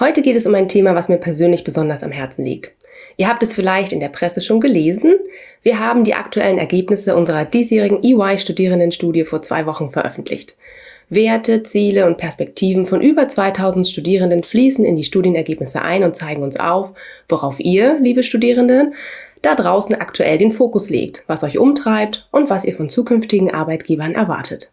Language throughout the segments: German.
Heute geht es um ein Thema, was mir persönlich besonders am Herzen liegt. Ihr habt es vielleicht in der Presse schon gelesen. Wir haben die aktuellen Ergebnisse unserer diesjährigen EY-Studierendenstudie vor zwei Wochen veröffentlicht. Werte, Ziele und Perspektiven von über 2000 Studierenden fließen in die Studienergebnisse ein und zeigen uns auf, worauf ihr, liebe Studierenden, da draußen aktuell den Fokus legt, was euch umtreibt und was ihr von zukünftigen Arbeitgebern erwartet.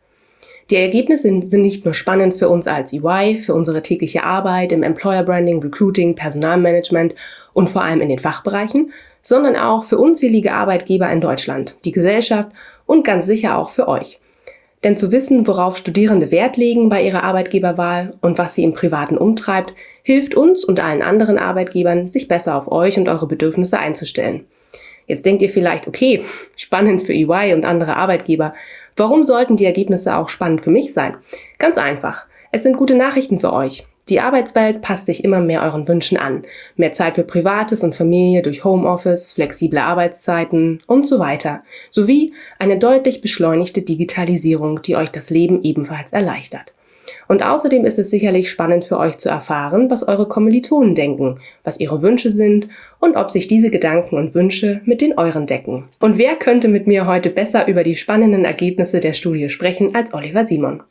Die Ergebnisse sind, nicht nur spannend für uns als EY, für unsere tägliche Arbeit im Employer Branding, Recruiting, Personalmanagement und vor allem in den Fachbereichen, sondern auch für unzählige Arbeitgeber in Deutschland, die Gesellschaft und ganz sicher auch für euch. Denn zu wissen, worauf Studierende Wert legen bei ihrer Arbeitgeberwahl und was sie im Privaten umtreibt, hilft uns und allen anderen Arbeitgebern, sich besser auf euch und eure Bedürfnisse einzustellen. Jetzt denkt ihr vielleicht, okay, spannend für EY und andere Arbeitgeber. Warum sollten die Ergebnisse auch spannend für mich sein? Ganz einfach. Es sind gute Nachrichten für euch. Die Arbeitswelt passt sich immer mehr euren Wünschen an. Mehr Zeit für Privates und Familie durch Homeoffice, flexible Arbeitszeiten und so weiter. Sowie eine deutlich beschleunigte Digitalisierung, die euch das Leben ebenfalls erleichtert. Und außerdem ist es sicherlich spannend für euch zu erfahren, was eure Kommilitonen denken, was ihre Wünsche sind und ob sich diese Gedanken und Wünsche mit den euren decken. Und wer könnte mit mir heute besser über die spannenden Ergebnisse der Studie sprechen als Oliver Simon?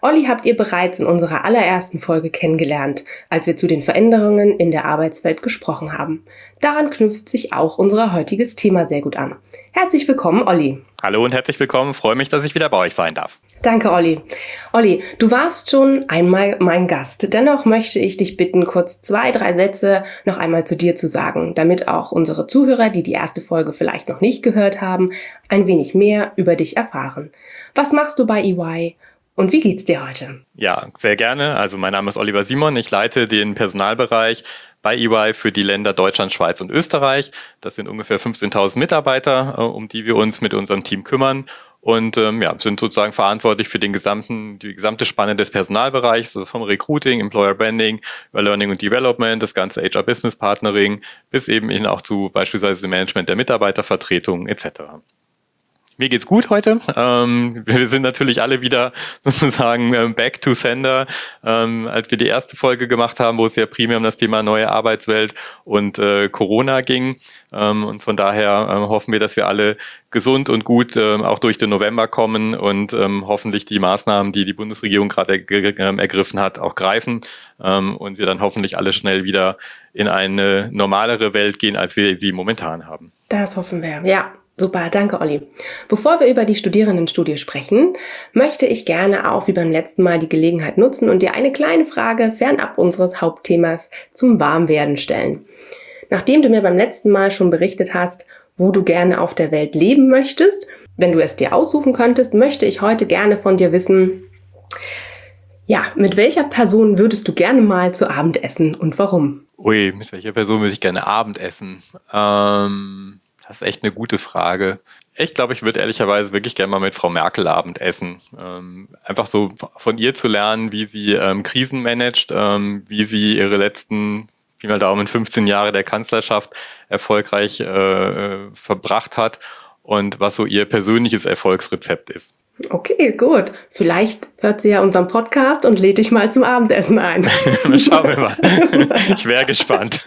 Olli habt ihr bereits in unserer allerersten Folge kennengelernt, als wir zu den Veränderungen in der Arbeitswelt gesprochen haben. Daran knüpft sich auch unser heutiges Thema sehr gut an. Herzlich willkommen, Olli. Hallo und herzlich willkommen. Freue mich, dass ich wieder bei euch sein darf. Danke, Olli. Olli, du warst schon einmal mein Gast. Dennoch möchte ich dich bitten, kurz zwei, drei Sätze noch einmal zu dir zu sagen, damit auch unsere Zuhörer, die die erste Folge vielleicht noch nicht gehört haben, ein wenig mehr über dich erfahren. Was machst du bei EY? Und wie geht's dir heute? Ja, sehr gerne. Also mein Name ist Oliver Simon. Ich leite den Personalbereich bei EY für die Länder Deutschland, Schweiz und Österreich. Das sind ungefähr 15.000 Mitarbeiter, äh, um die wir uns mit unserem Team kümmern und ähm, ja, sind sozusagen verantwortlich für den gesamten, die gesamte Spanne des Personalbereichs, also vom Recruiting, Employer Branding, über Learning und Development, das ganze HR Business Partnering, bis eben hin auch zu beispielsweise dem Management der Mitarbeitervertretung etc. Mir geht's gut heute. Ähm, wir sind natürlich alle wieder sozusagen ähm, back to sender, ähm, als wir die erste Folge gemacht haben, wo es ja primär um das Thema neue Arbeitswelt und äh, Corona ging. Ähm, und von daher ähm, hoffen wir, dass wir alle gesund und gut auch durch den November kommen und hoffentlich die Maßnahmen, die die Bundesregierung gerade er ergriffen hat, auch greifen und wir dann hoffentlich alle schnell wieder in eine normalere Welt gehen, als wir sie momentan haben. Das hoffen wir, ja. Super, danke Olli. Bevor wir über die Studierendenstudie sprechen, möchte ich gerne auch wie beim letzten Mal die Gelegenheit nutzen und dir eine kleine Frage fernab unseres Hauptthemas zum Warmwerden stellen. Nachdem du mir beim letzten Mal schon berichtet hast, wo du gerne auf der Welt leben möchtest, wenn du es dir aussuchen könntest, möchte ich heute gerne von dir wissen, ja, mit welcher Person würdest du gerne mal zu Abend essen und warum? Ui, mit welcher Person würde ich gerne Abend essen? Ähm das ist echt eine gute Frage. Ich glaube, ich würde ehrlicherweise wirklich gerne mal mit Frau Merkel Abend essen. Ähm, einfach so von ihr zu lernen, wie sie ähm, Krisen managt, ähm, wie sie ihre letzten, wie mal Daumen, 15 Jahre der Kanzlerschaft erfolgreich äh, äh, verbracht hat und was so ihr persönliches Erfolgsrezept ist. Okay, gut. Vielleicht hört sie ja unseren Podcast und lädt dich mal zum Abendessen ein. Schauen wir mal. Ich wäre gespannt.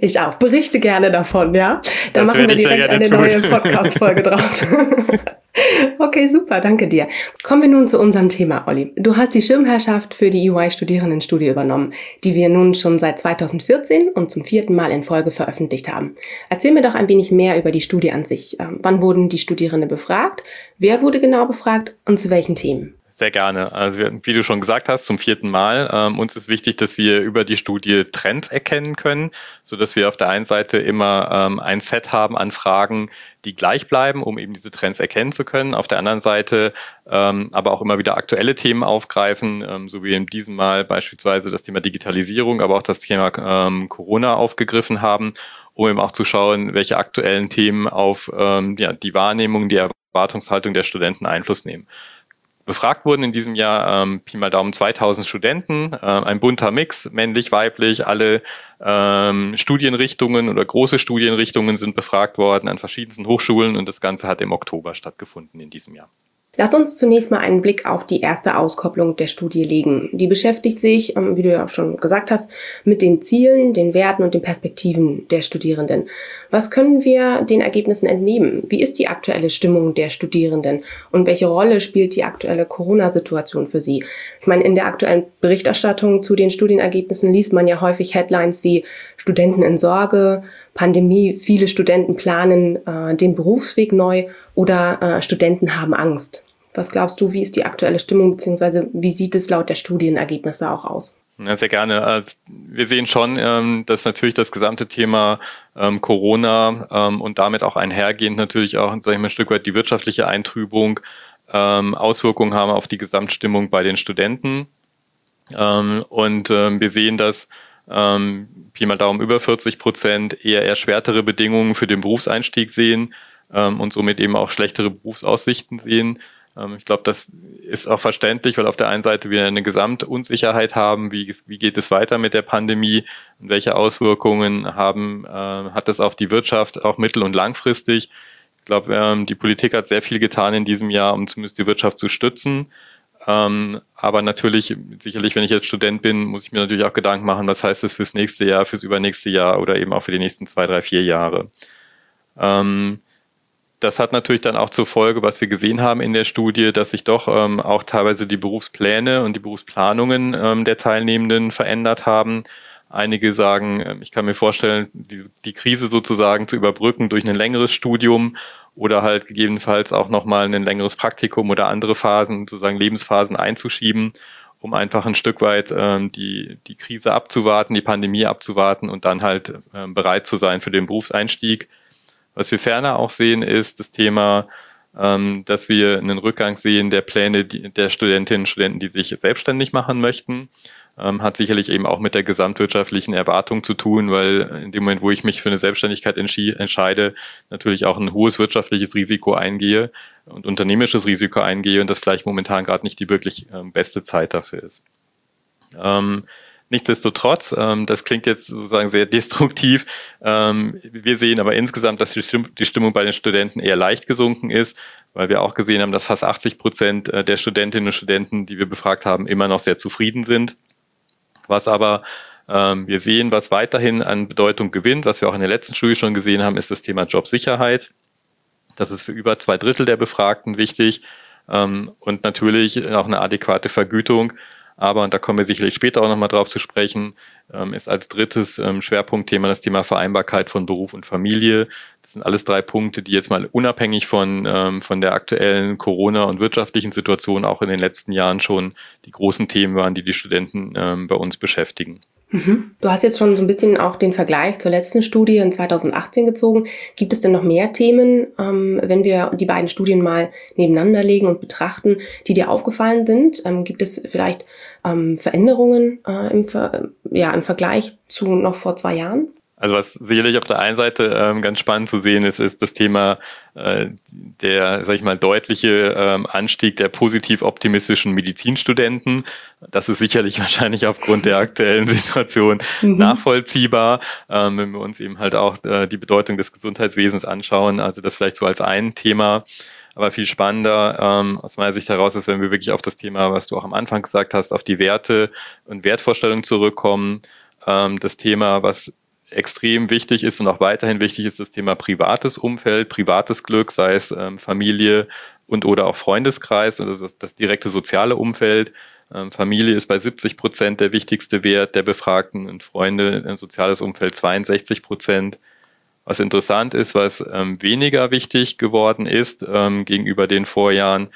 Ich auch. Berichte gerne davon, ja? Dann das machen wir direkt eine tun. neue Podcast-Folge draus. Okay, super, danke dir. Kommen wir nun zu unserem Thema, Olli. Du hast die Schirmherrschaft für die EY-Studierendenstudie übernommen, die wir nun schon seit 2014 und zum vierten Mal in Folge veröffentlicht haben. Erzähl mir doch ein wenig mehr über die Studie an sich. Ähm, wann wurden die Studierenden befragt? Wer wurde genau befragt und zu welchen Themen? Sehr gerne. Also wie du schon gesagt hast, zum vierten Mal. Ähm, uns ist wichtig, dass wir über die Studie Trends erkennen können, so dass wir auf der einen Seite immer ähm, ein Set haben an Fragen, die gleich bleiben, um eben diese Trends erkennen zu können. Auf der anderen Seite ähm, aber auch immer wieder aktuelle Themen aufgreifen, ähm, so wie in diesem Mal beispielsweise das Thema Digitalisierung, aber auch das Thema ähm, Corona aufgegriffen haben, um eben auch zu schauen, welche aktuellen Themen auf ähm, ja, die Wahrnehmung, die Erwartungshaltung der Studenten Einfluss nehmen. Befragt wurden in diesem Jahr ähm, Pi mal Daumen 2000 Studenten, äh, ein bunter Mix, männlich, weiblich, alle ähm, Studienrichtungen oder große Studienrichtungen sind befragt worden an verschiedensten Hochschulen und das Ganze hat im Oktober stattgefunden in diesem Jahr. Lass uns zunächst mal einen Blick auf die erste Auskopplung der Studie legen. Die beschäftigt sich, ähm, wie du ja auch schon gesagt hast, mit den Zielen, den Werten und den Perspektiven der Studierenden. Was können wir den Ergebnissen entnehmen? Wie ist die aktuelle Stimmung der Studierenden und welche Rolle spielt die aktuelle Corona-Situation für sie? Ich meine, in der aktuellen Berichterstattung zu den Studienergebnissen liest man ja häufig Headlines wie Studenten in Sorge, Pandemie, viele Studenten planen äh, den Berufsweg neu oder äh, Studenten haben Angst. Was glaubst du, wie ist die aktuelle Stimmung, beziehungsweise wie sieht es laut der Studienergebnisse auch aus? Ja, sehr gerne. Also wir sehen schon, ähm, dass natürlich das gesamte Thema ähm, Corona ähm, und damit auch einhergehend natürlich auch, sage ich mal, ein Stück weit die wirtschaftliche Eintrübung Auswirkungen haben auf die Gesamtstimmung bei den Studenten. und wir sehen, dass Pi mal Daumen über 40 Prozent eher erschwertere Bedingungen für den Berufseinstieg sehen und somit eben auch schlechtere Berufsaussichten sehen. Ähm, ich glaube, das ist auch verständlich, weil auf der einen Seite wir eine Gesamtunsicherheit haben, wie, wie geht es weiter mit der Pandemie und welche Auswirkungen haben, äh, hat das auf die Wirtschaft auch mittel- und langfristig. Ich glaube, ähm, die Politik hat sehr viel getan in diesem Jahr, um zumindest die Wirtschaft zu stützen. Ähm, aber natürlich, sicherlich, wenn ich jetzt Student bin, muss ich mir natürlich auch Gedanken machen, was heißt das fürs nächste Jahr, fürs übernächste Jahr oder eben auch für die nächsten zwei, drei, vier Jahre. Ähm, das hat natürlich dann auch zur Folge, was wir gesehen haben in der Studie, dass sich doch ähm, auch teilweise die Berufspläne und die Berufsplanungen ähm, der Teilnehmenden verändert haben. Einige sagen, ähm, ich kann mir vorstellen, die, die, Krise sozusagen zu überbrücken durch ein längeres Studium oder halt gegebenenfalls auch nochmal ein längeres Praktikum oder andere Phasen, sozusagen Lebensphasen einzuschieben, um einfach ein Stück weit ähm, die, die Krise abzuwarten, die Pandemie abzuwarten und dann halt ähm, bereit zu sein für den Berufseinstieg. Was wir ferner auch sehen, ist das Thema, ähm, dass wir einen Rückgang sehen der Pläne der Studentinnen und Studenten, die sich selbstständig machen möchten. Ähm, hat sicherlich eben auch mit der gesamtwirtschaftlichen Erwartung zu tun, weil in dem Moment, wo ich mich für eine Selbstständigkeit entscheide, natürlich auch ein hohes wirtschaftliches Risiko eingehe und unternehmisches Risiko eingehe und das vielleicht momentan gerade nicht die wirklich ähm, beste Zeit dafür ist. Nichtsdestotrotz, ähm, das klingt jetzt sozusagen sehr destruktiv. Ähm, wir sehen aber insgesamt, dass die Stimmung bei den Studenten eher leicht gesunken ist, weil wir auch gesehen haben, dass fast 80 Prozent äh, der Studentinnen und Studenten, die wir befragt haben, immer noch sehr zufrieden sind. Was aber ähm, wir sehen, was weiterhin an Bedeutung gewinnt, was wir auch in der letzten Studie schon gesehen haben, ist das Thema Jobsicherheit. Das ist für über zwei Drittel der Befragten wichtig ähm, und natürlich auch eine adäquate Vergütung aber, und da kommen wir sicherlich später auch nochmal drauf zu sprechen, ähm, ist als drittes ähm, Schwerpunktthema das Thema Vereinbarkeit von Beruf und Familie. Das sind alles drei Punkte, die jetzt mal unabhängig von, ähm, von der aktuellen Corona- und wirtschaftlichen Situation auch in den letzten Jahren schon die großen Themen waren, die die Studenten bei uns beschäftigen. Mhm. Du hast jetzt schon so ein bisschen auch den Vergleich zur letzten Studie in 2018 gezogen. Gibt es denn noch mehr Themen, ähm, wenn wir die beiden Studien mal nebeneinander legen und betrachten, die dir aufgefallen sind? Ähm, gibt es vielleicht ähm, Veränderungen äh, im, Ver ja, im Vergleich zu noch vor zwei Jahren? Also was sicherlich auf der einen Seite ähm, ganz spannend zu sehen ist, ist das Thema äh, der, sag ich mal, deutliche ähm, Anstieg der positiv optimistischen Medizinstudenten. Das ist sicherlich wahrscheinlich aufgrund der aktuellen Situation mhm. nachvollziehbar, ähm, wenn wir uns eben halt auch äh, die Bedeutung des Gesundheitswesens anschauen. Also das vielleicht so als ein Thema. Aber viel spannender ähm, aus meiner Sicht heraus ist, wenn wir wirklich auf das Thema, was du auch am Anfang gesagt hast, auf die Werte und Wertvorstellungen zurückkommen. Ähm, das Thema, was extrem wichtig ist und auch weiterhin wichtig ist das Thema privates Umfeld, privates Glück, sei es ähm, Familie und oder auch Freundeskreis, also das, das direkte soziale Umfeld. Ähm, Familie ist bei 70 Prozent der wichtigste Wert der Befragten und Freunde, ein soziales Umfeld 62 Prozent. Was interessant ist, was ähm, weniger wichtig geworden ist ähm, gegenüber den Vorjahren,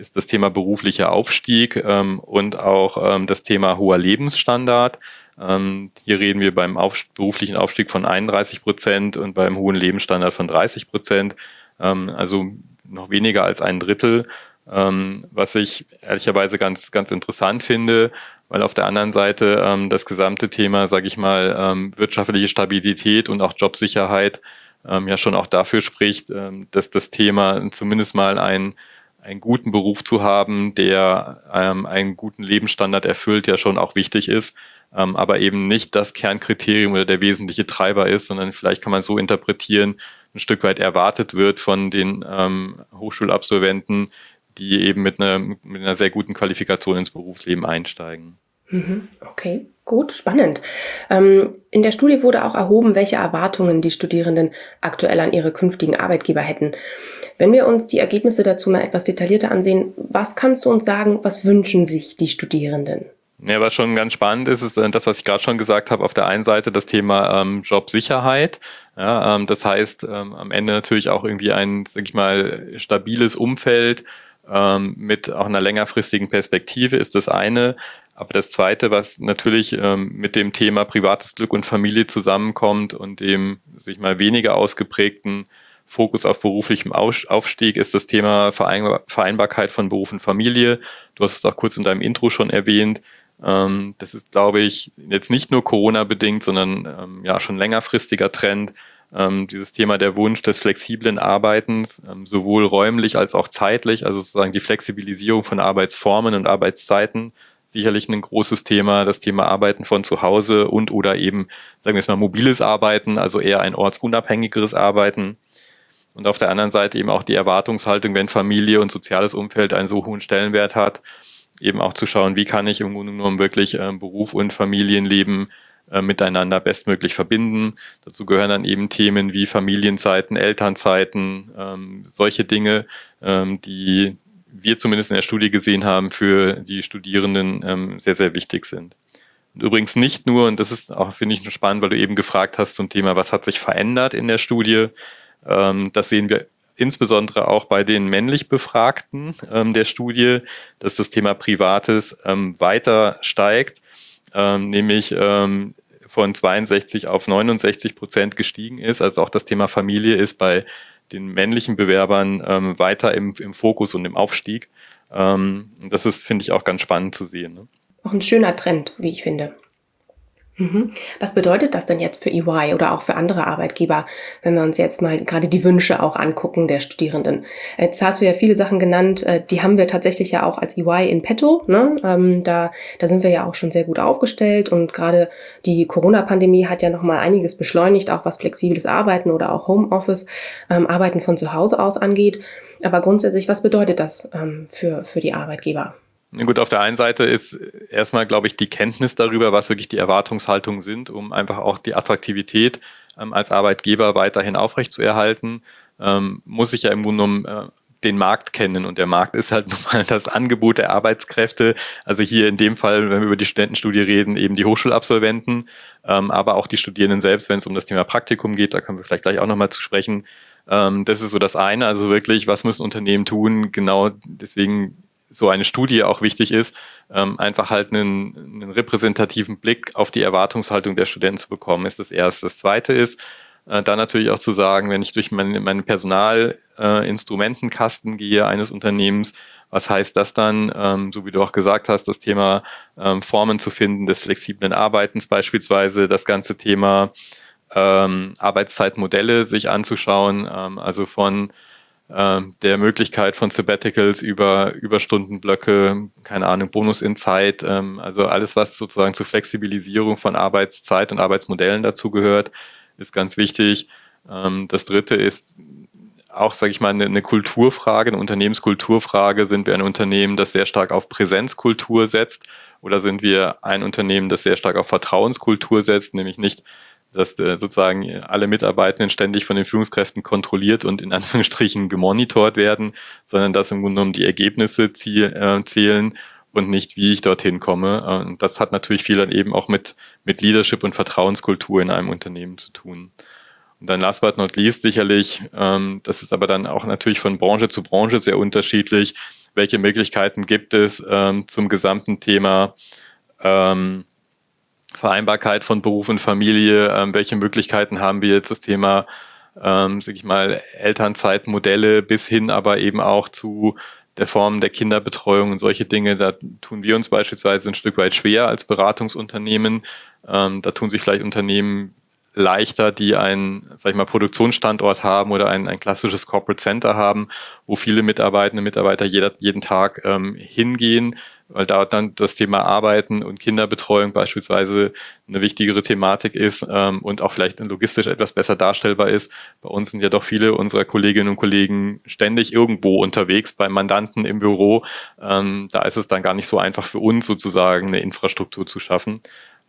ist das Thema beruflicher Aufstieg ähm, und auch ähm, das Thema hoher Lebensstandard. Ähm, hier reden wir beim auf, beruflichen Aufstieg von 31 Prozent und beim hohen Lebensstandard von 30 Prozent, ähm, also noch weniger als ein Drittel. Ähm, was ich ehrlicherweise ganz, ganz interessant finde, weil auf der anderen Seite ähm, das gesamte Thema, sage ich mal, wirtschaftliche Stabilität und auch Jobsicherheit ja schon auch dafür spricht, dass das Thema zumindest mal ein einen guten Beruf zu haben, der ähm, einen guten Lebensstandard erfüllt, ja schon auch wichtig ist, ähm, aber eben nicht das Kernkriterium oder der wesentliche Treiber ist, sondern vielleicht kann man so interpretieren, ein Stück weit erwartet wird von den ähm, Hochschulabsolventen, die eben mit einer, mit einer sehr guten Qualifikation ins Berufsleben einsteigen. Mhm. Okay, gut, spannend. Ähm, in der Studie wurde auch erhoben, welche Erwartungen die Studierenden aktuell an ihre künftigen Arbeitgeber hätten. Wenn wir uns die Ergebnisse dazu mal etwas detaillierter ansehen, was kannst du uns sagen, was wünschen sich die Studierenden? Ja, was schon ganz spannend ist, ist äh, das, was ich gerade schon gesagt habe. Auf der einen Seite das Thema ähm, Jobsicherheit. Ja, ähm, das heißt, ähm, am Ende natürlich auch irgendwie ein, sag ich mal, stabiles Umfeld ähm, mit auch einer längerfristigen Perspektive ist das eine. Aber das Zweite, was natürlich ähm, mit dem Thema privates Glück und Familie zusammenkommt und dem sich mal weniger ausgeprägten Fokus auf beruflichem Aufstieg, ist das Thema Vereinbarkeit von Beruf und Familie. Du hast es auch kurz in deinem Intro schon erwähnt. Ähm, das ist, glaube ich, jetzt nicht nur Corona-bedingt, sondern ähm, ja schon längerfristiger Trend. Ähm, dieses Thema der Wunsch des flexiblen Arbeitens, sowohl räumlich als auch zeitlich, also sozusagen die Flexibilisierung von Arbeitsformen und Arbeitszeiten sicherlich ein großes Thema, das Thema Arbeiten von zu Hause und oder eben, sagen wir es mal, mobiles Arbeiten, also eher ein ortsunabhängigeres Arbeiten. Und auf der anderen Seite eben auch die Erwartungshaltung, wenn Familie und soziales Umfeld einen so hohen Stellenwert hat, eben auch zu schauen, wie kann ich im Grunde genommen wirklich äh, Beruf und Familienleben äh, miteinander bestmöglich verbinden. Dazu gehören dann eben Themen wie Familienzeiten, Elternzeiten, ähm, solche Dinge, ähm, die wir zumindest in der Studie gesehen haben, für die Studierenden ähm, sehr, sehr wichtig sind. Und übrigens nicht nur, und das ist auch, finde ich, spannend, weil du eben gefragt hast zum Thema, was hat sich verändert in der Studie. Ähm, das sehen wir insbesondere auch bei den männlich Befragten ähm, der Studie, dass das Thema Privates ähm, weiter steigt, nämlich von 62 auf 69 Prozent gestiegen ist. Also auch das Thema Familie ist bei den männlichen Bewerbern weiter im, im Fokus und im Aufstieg. Das ist, finde ich, auch ganz spannend zu sehen. Ne? Auch ein schöner Trend, wie ich finde. Mhm. Was bedeutet das denn jetzt für EY oder auch für andere Arbeitgeber, wenn wir uns jetzt mal gerade die Wünsche auch angucken der Studierenden? Jetzt hast du ja viele Sachen genannt, äh, die haben wir tatsächlich ja auch als EY in petto. Ne? Ähm, da, da sind wir ja auch schon sehr gut aufgestellt und gerade die Corona-Pandemie hat ja nochmal einiges beschleunigt, auch was flexibles Arbeiten oder auch Homeoffice, ähm, Arbeiten von zu Hause aus angeht. Aber grundsätzlich, was bedeutet das ähm, für, für die Arbeitgeber? Gut, auf der einen Seite ist erstmal, glaube ich, die Kenntnis darüber, was wirklich die Erwartungshaltungen sind, um einfach auch die Attraktivität ähm, als Arbeitgeber weiterhin aufrechtzuerhalten, ähm, muss ich ja im Grunde genommen äh, den Markt kennen und der Markt ist halt nun mal das Angebot der Arbeitskräfte. Also hier in dem Fall, wenn wir über die Studentenstudie reden, eben die Hochschulabsolventen, ähm, aber auch die Studierenden selbst, wenn es um das Thema Praktikum geht, da können wir vielleicht gleich auch nochmal zu sprechen. Ähm, das ist so das eine, also wirklich, was müssen Unternehmen tun? Genau deswegen so eine Studie auch wichtig ist, ähm, einfach halt einen, einen, repräsentativen Blick auf die Erwartungshaltung der Studenten zu bekommen, ist das erste. Das zweite ist, äh, dann natürlich auch zu sagen, wenn ich durch meinen mein Personalinstrumentenkasten gehe eines Unternehmens, was heißt das dann, ähm, so wie du auch gesagt hast, das Thema ähm, Formen zu finden des flexiblen Arbeitens beispielsweise, das ganze Thema Arbeitszeitmodelle sich anzuschauen, also von der Möglichkeit von Sabbaticals über Überstundenblöcke, keine Ahnung, Bonus in Zeit, ähm, also alles, was sozusagen zur Flexibilisierung von Arbeitszeit und Arbeitsmodellen dazu gehört, ist ganz wichtig. Ähm, das dritte ist auch, sage ich mal, eine Kulturfrage, eine Unternehmenskulturfrage. Sind wir ein Unternehmen, das sehr stark auf Präsenzkultur setzt oder sind wir ein Unternehmen, das sehr stark auf Vertrauenskultur setzt, nämlich nicht dass äh, sozusagen alle Mitarbeitenden ständig von den Führungskräften kontrolliert und in Anführungsstrichen gemonitort werden, sondern dass im Grunde genommen die Ergebnisse ziel, äh, zählen und nicht, wie ich dorthin komme. Und das hat natürlich viel dann eben auch mit, mit Leadership und Vertrauenskultur in einem Unternehmen zu tun. Und dann last but not least sicherlich, ähm, das ist aber dann auch natürlich von Branche zu Branche sehr unterschiedlich, welche Möglichkeiten gibt es ähm, zum gesamten Thema ähm, Vereinbarkeit von Beruf und Familie, ähm, welche Möglichkeiten haben wir jetzt das Thema, ähm, sag ich mal, Elternzeitmodelle bis hin aber eben auch zu der Form der Kinderbetreuung und solche Dinge, da tun wir uns beispielsweise ein Stück weit schwer als Beratungsunternehmen. Ähm, da tun sich vielleicht Unternehmen leichter, die einen, sag ich mal, Produktionsstandort haben oder ein, ein klassisches Corporate Center haben, wo viele Mitarbeitende, Mitarbeiter jeder, jeden Tag ähm, hingehen, weil da dann das Thema Arbeiten und Kinderbetreuung beispielsweise eine wichtigere Thematik ist ähm, und auch vielleicht logistisch etwas besser darstellbar ist. Bei uns sind ja doch viele unserer Kolleginnen und Kollegen ständig irgendwo unterwegs, bei Mandanten im Büro. Ähm, da ist es dann gar nicht so einfach für uns sozusagen eine Infrastruktur zu schaffen.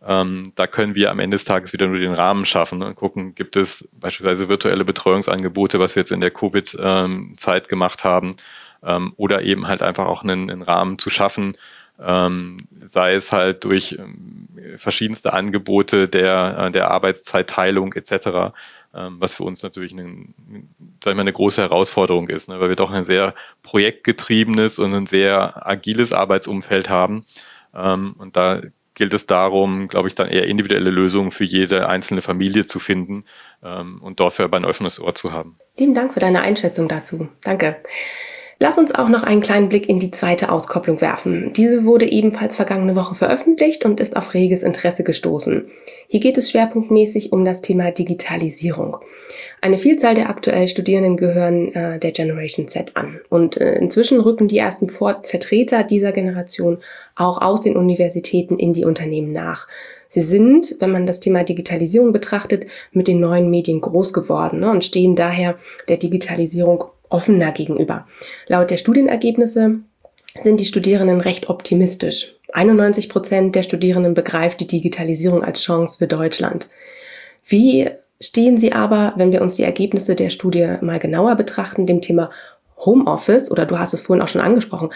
Ähm, da können wir am Ende des Tages wieder nur den Rahmen schaffen und gucken, gibt es beispielsweise virtuelle Betreuungsangebote, was wir jetzt in der Covid-Zeit gemacht haben, ähm, oder eben halt einfach auch einen, einen Rahmen zu schaffen, ähm, sei es halt durch ähm, verschiedenste Angebote der, äh, der Arbeitszeitteilung etc., ähm, was für uns natürlich eine, sag ich mal, eine große Herausforderung ist, ne, weil wir doch ein sehr projektgetriebenes und ein sehr agiles Arbeitsumfeld haben. Ähm, und da gilt es darum, glaube ich, dann eher individuelle Lösungen für jede einzelne Familie zu finden ähm, und dafür aber ein offenes Ohr zu haben. Lieben Dank für deine Einschätzung dazu. Danke. Lass uns auch noch einen kleinen Blick in die zweite Auskopplung werfen. Diese wurde ebenfalls vergangene Woche veröffentlicht und ist auf reges Interesse gestoßen. Hier geht es schwerpunktmäßig um das Thema Digitalisierung. Eine Vielzahl der aktuell Studierenden gehören äh, der Generation Z an. Und äh, inzwischen rücken die ersten Vor Vertreter dieser Generation auch aus den Universitäten in die Unternehmen nach. Sie sind, wenn man das Thema Digitalisierung betrachtet, mit den neuen Medien groß geworden ne, und stehen daher der Digitalisierung offener gegenüber. Laut der Studienergebnisse sind die Studierenden recht optimistisch. 91 Prozent der Studierenden begreift die Digitalisierung als Chance für Deutschland. Wie stehen Sie aber, wenn wir uns die Ergebnisse der Studie mal genauer betrachten, dem Thema Homeoffice oder du hast es vorhin auch schon angesprochen,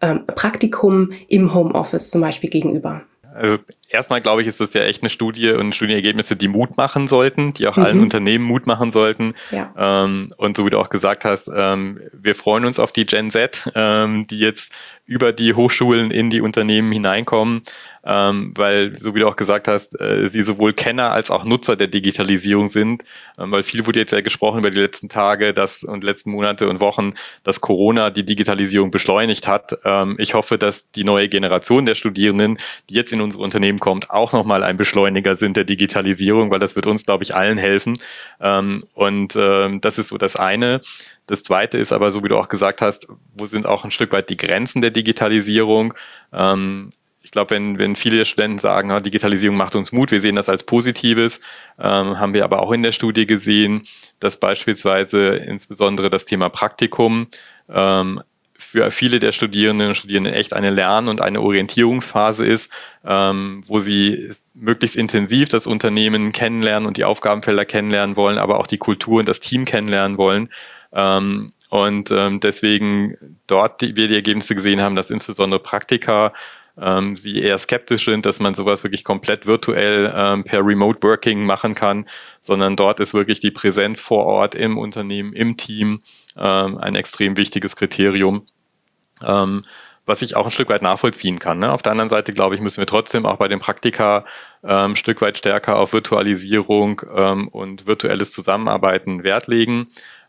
ähm, Praktikum im Homeoffice zum Beispiel gegenüber? Also erstmal glaube ich, ist das ja echt eine Studie und Studienergebnisse, die Mut machen sollten, die auch mhm. allen Unternehmen Mut machen sollten. Ja. Ähm, und so wie du auch gesagt hast, ähm, wir freuen uns auf die Gen Z, ähm, die jetzt über die Hochschulen in die Unternehmen hineinkommen, ähm, weil, so wie du auch gesagt hast, äh, sie sowohl Kenner als auch Nutzer der Digitalisierung sind, ähm, weil viel wurde jetzt ja gesprochen über die letzten Tage dass, und letzten Monate und Wochen, dass Corona die Digitalisierung beschleunigt hat. Ähm, ich hoffe, dass die neue Generation der Studierenden, die jetzt in unsere Unternehmen kommt, auch nochmal ein Beschleuniger sind der Digitalisierung, weil das wird uns, glaube ich, allen helfen. Ähm, und ähm, das ist so das eine. Das zweite ist aber, so wie du auch gesagt hast, wo sind auch ein Stück weit die Grenzen der Digitalisierung? Ähm, ich glaube, wenn, wenn viele Studenten sagen, Digitalisierung macht uns Mut, wir sehen das als Positives, ähm, haben wir aber auch in der Studie gesehen, dass beispielsweise insbesondere das Thema Praktikum ähm, für viele der Studierenden und Studierenden echt eine Lern- und eine Orientierungsphase ist, ähm, wo sie möglichst intensiv das Unternehmen kennenlernen und die Aufgabenfelder kennenlernen wollen, aber auch die Kultur und das Team kennenlernen wollen. Ähm, und ähm, deswegen dort die, wir die Ergebnisse gesehen haben, dass insbesondere Praktika ähm, sie eher skeptisch sind, dass man sowas wirklich komplett virtuell ähm, per Remote Working machen kann, sondern dort ist wirklich die Präsenz vor Ort im Unternehmen, im Team ähm, ein extrem wichtiges Kriterium. Ähm, was ich auch ein Stück weit nachvollziehen kann. Ne? Auf der anderen Seite, glaube ich, müssen wir trotzdem auch bei den Praktika ähm, ein Stück weit stärker auf Virtualisierung ähm, und virtuelles Zusammenarbeiten Wert legen.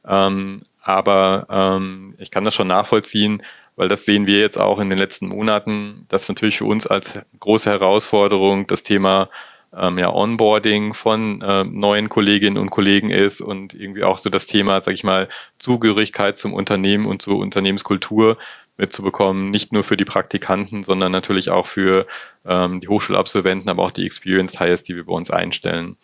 Ähm, aber ähm, ich kann das schon nachvollziehen, weil das sehen wir jetzt auch in den letzten Monaten, dass natürlich für uns als große Herausforderung das Thema ähm, ja, Onboarding von äh, neuen Kolleginnen und Kollegen ist und irgendwie auch so das Thema, sag ich mal, Zugehörigkeit zum Unternehmen und zur Unternehmenskultur mitzubekommen, nicht nur für die Praktikanten, sondern natürlich auch für ähm, die Hochschulabsolventen, aber auch die Experienced Hires, die wir bei uns einstellen.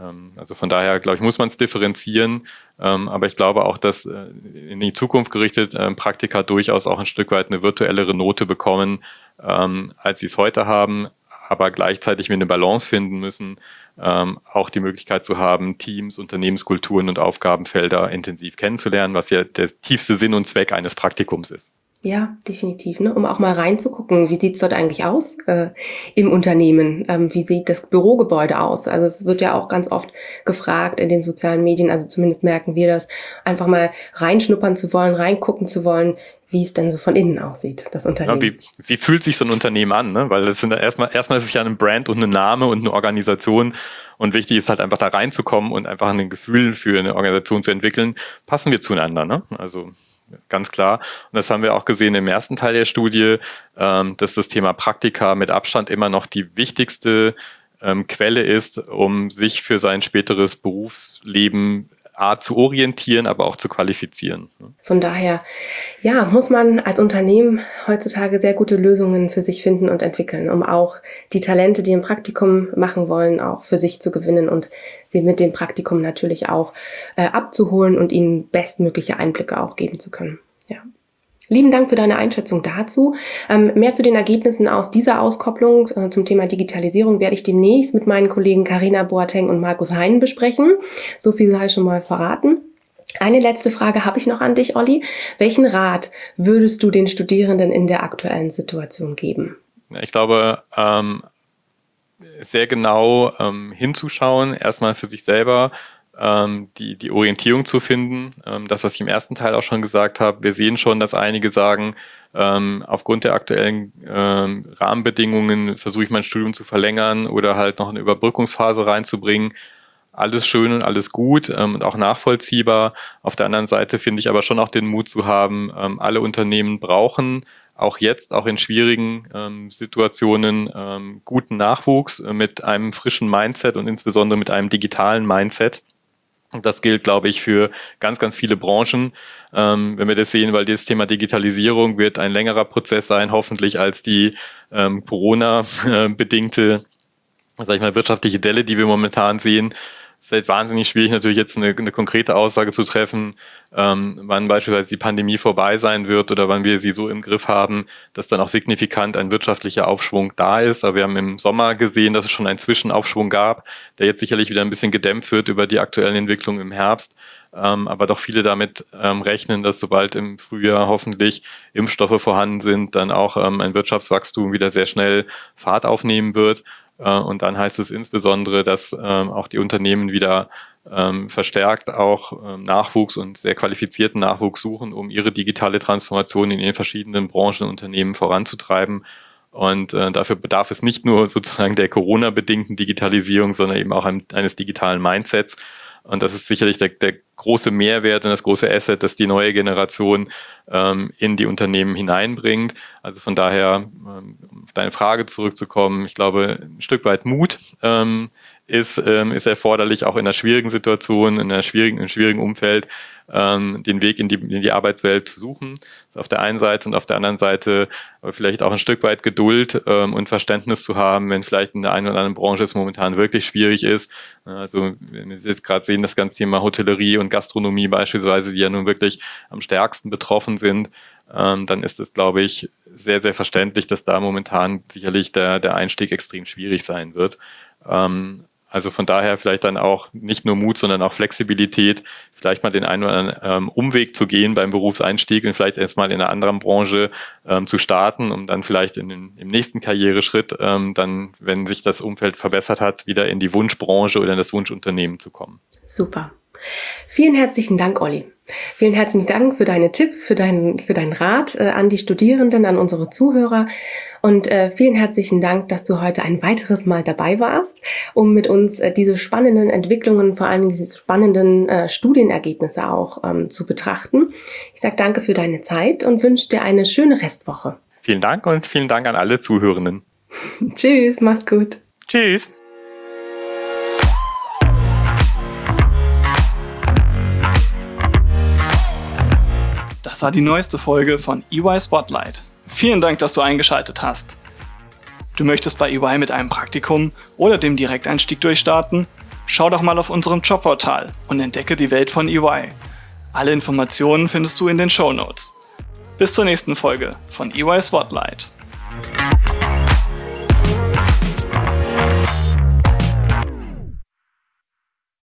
Ähm, also von daher, glaube ich, muss man es differenzieren. Ähm, aber ich glaube auch, dass äh, in die Zukunft gerichtet ähm, Praktika durchaus auch ein Stück weit eine virtuellere Note bekommen, als sie es heute haben, aber gleichzeitig wir eine Balance finden müssen, auch die Möglichkeit zu haben, Teams, Unternehmenskulturen und Aufgabenfelder intensiv kennenzulernen, was ja der tiefste Sinn und Zweck eines Praktikums ist. Ja, definitiv. Ne? Um auch mal reinzugucken, wie sieht's dort eigentlich aus äh, im Unternehmen? Ähm, wie sieht das Bürogebäude aus? Also es wird ja auch ganz oft gefragt in den sozialen Medien, also zumindest merken wir das, einfach mal reinschnuppern zu wollen, reingucken zu wollen, wie es denn so von innen aussieht, das Unternehmen. Ja, wie, wie fühlt sich so ein Unternehmen an? Ne? Weil das sind ja erstmal, erstmal ist es ja ein Brand und ein Name und eine Organisation. Und wichtig ist halt einfach da reinzukommen und einfach ein Gefühl für eine Organisation zu entwickeln. Passen wir zueinander? Ne? Also ganz klar. Und das haben wir auch gesehen im ersten Teil der Studie, ähm, dass das Thema Praktika mit Abstand immer noch die wichtigste ähm, Quelle ist, um sich für sein späteres Berufsleben A zu orientieren, aber auch zu qualifizieren. Von daher, ja, muss man als Unternehmen heutzutage sehr gute Lösungen für sich finden und entwickeln, um auch die Talente, die ein Praktikum machen wollen, auch für sich zu gewinnen und sie mit dem Praktikum natürlich auch äh, abzuholen und ihnen bestmögliche Einblicke auch geben zu können. Lieben Dank für deine Einschätzung dazu. Ähm, mehr zu den Ergebnissen aus dieser Auskopplung äh, zum Thema Digitalisierung werde ich demnächst mit meinen Kollegen Karina Boateng und Markus Hein besprechen. So viel sei schon mal verraten. Eine letzte Frage habe ich noch an dich, Olli. Welchen Rat würdest du den Studierenden in der aktuellen Situation geben? Ich glaube, ähm, sehr genau ähm, hinzuschauen, erstmal für sich selber die, die Orientierung zu finden. Ähm, das, was ich im ersten Teil auch schon gesagt habe, wir sehen schon, dass einige sagen, ähm, aufgrund der aktuellen ähm, Rahmenbedingungen versuche ich mein Studium zu verlängern oder halt noch eine Überbrückungsphase reinzubringen. Alles schön und alles gut ähm, und auch nachvollziehbar. Auf der anderen Seite finde ich aber schon auch den Mut zu haben, ähm, alle Unternehmen brauchen auch jetzt, auch in schwierigen ähm, Situationen, ähm, guten Nachwuchs mit einem frischen Mindset und insbesondere mit einem digitalen Mindset. Das gilt, glaube ich, für ganz, ganz viele Branchen. Ähm, wenn wir das sehen, weil dieses Thema Digitalisierung wird ein längerer Prozess sein, hoffentlich als die ähm, Corona-bedingte, sag ich mal, wirtschaftliche Delle, die wir momentan sehen es ist halt wahnsinnig schwierig, natürlich jetzt eine, eine konkrete Aussage zu treffen, ähm, wann beispielsweise die Pandemie vorbei sein wird oder wann wir sie so im Griff haben, dass dann auch signifikant ein wirtschaftlicher Aufschwung da ist. Aber wir haben im Sommer gesehen, dass es schon einen Zwischenaufschwung gab, der jetzt sicherlich wieder ein bisschen gedämpft wird über die aktuellen Entwicklungen im Herbst. Ähm, aber doch viele damit ähm, rechnen, dass sobald im Frühjahr hoffentlich Impfstoffe vorhanden sind, dann auch ähm, ein Wirtschaftswachstum wieder sehr schnell Fahrt aufnehmen wird. Äh, und dann heißt es insbesondere, dass ähm, auch die Unternehmen wieder ähm, verstärkt auch ähm, Nachwuchs und sehr qualifizierten Nachwuchs suchen, um ihre digitale Transformation in den verschiedenen Branchen und Unternehmen voranzutreiben. Und äh, dafür bedarf es nicht nur sozusagen der Corona-bedingten Digitalisierung, sondern eben auch eines digitalen Mindsets. Und das ist sicherlich der, der große Mehrwert und das große Asset, das die neue Generation ähm, in die Unternehmen hineinbringt. Also von daher, ähm, auf deine Frage zurückzukommen, ich glaube, ein Stück weit Mut ähm, ist, ähm, ist erforderlich, auch in einer schwierigen Situation, in einer schwierigen, in einem schwierigen Umfeld, ähm, den Weg in die, in die Arbeitswelt zu suchen. Das ist auf der einen Seite und auf der anderen Seite vielleicht auch ein Stück weit Geduld ähm, und Verständnis zu haben, wenn vielleicht in der einen oder anderen Branche es momentan wirklich schwierig ist. Also wenn wir jetzt gerade sehen, das ganze Thema Hotellerie und Gastronomie beispielsweise, die ja nun wirklich am stärksten betroffen sind, ähm, dann ist es, glaube ich, sehr, sehr verständlich, dass da momentan sicherlich der, der Einstieg extrem schwierig sein wird. Ähm, also von daher vielleicht dann auch nicht nur Mut, sondern auch Flexibilität, vielleicht mal den einen oder anderen ähm, Umweg zu gehen beim Berufseinstieg und vielleicht erstmal in einer anderen Branche ähm, zu starten, um dann vielleicht in den, im nächsten Karriereschritt ähm, dann, wenn sich das Umfeld verbessert hat, wieder in die Wunschbranche oder in das Wunschunternehmen zu kommen. Super. Vielen herzlichen Dank, Olli. Vielen herzlichen Dank für deine Tipps, für deinen, für deinen Rat äh, an die Studierenden, an unsere Zuhörer. Und äh, vielen herzlichen Dank, dass du heute ein weiteres Mal dabei warst, um mit uns äh, diese spannenden Entwicklungen, vor allem diese spannenden äh, Studienergebnisse auch ähm, zu betrachten. Ich sage danke für deine Zeit und wünsche dir eine schöne Restwoche. Vielen Dank und vielen Dank an alle Zuhörenden. Tschüss, mach's gut. Tschüss. Das war die neueste Folge von EY Spotlight. Vielen Dank, dass du eingeschaltet hast. Du möchtest bei EY mit einem Praktikum oder dem Direkteinstieg durchstarten? Schau doch mal auf unserem Jobportal und entdecke die Welt von EY. Alle Informationen findest du in den Show Notes. Bis zur nächsten Folge von EY Spotlight.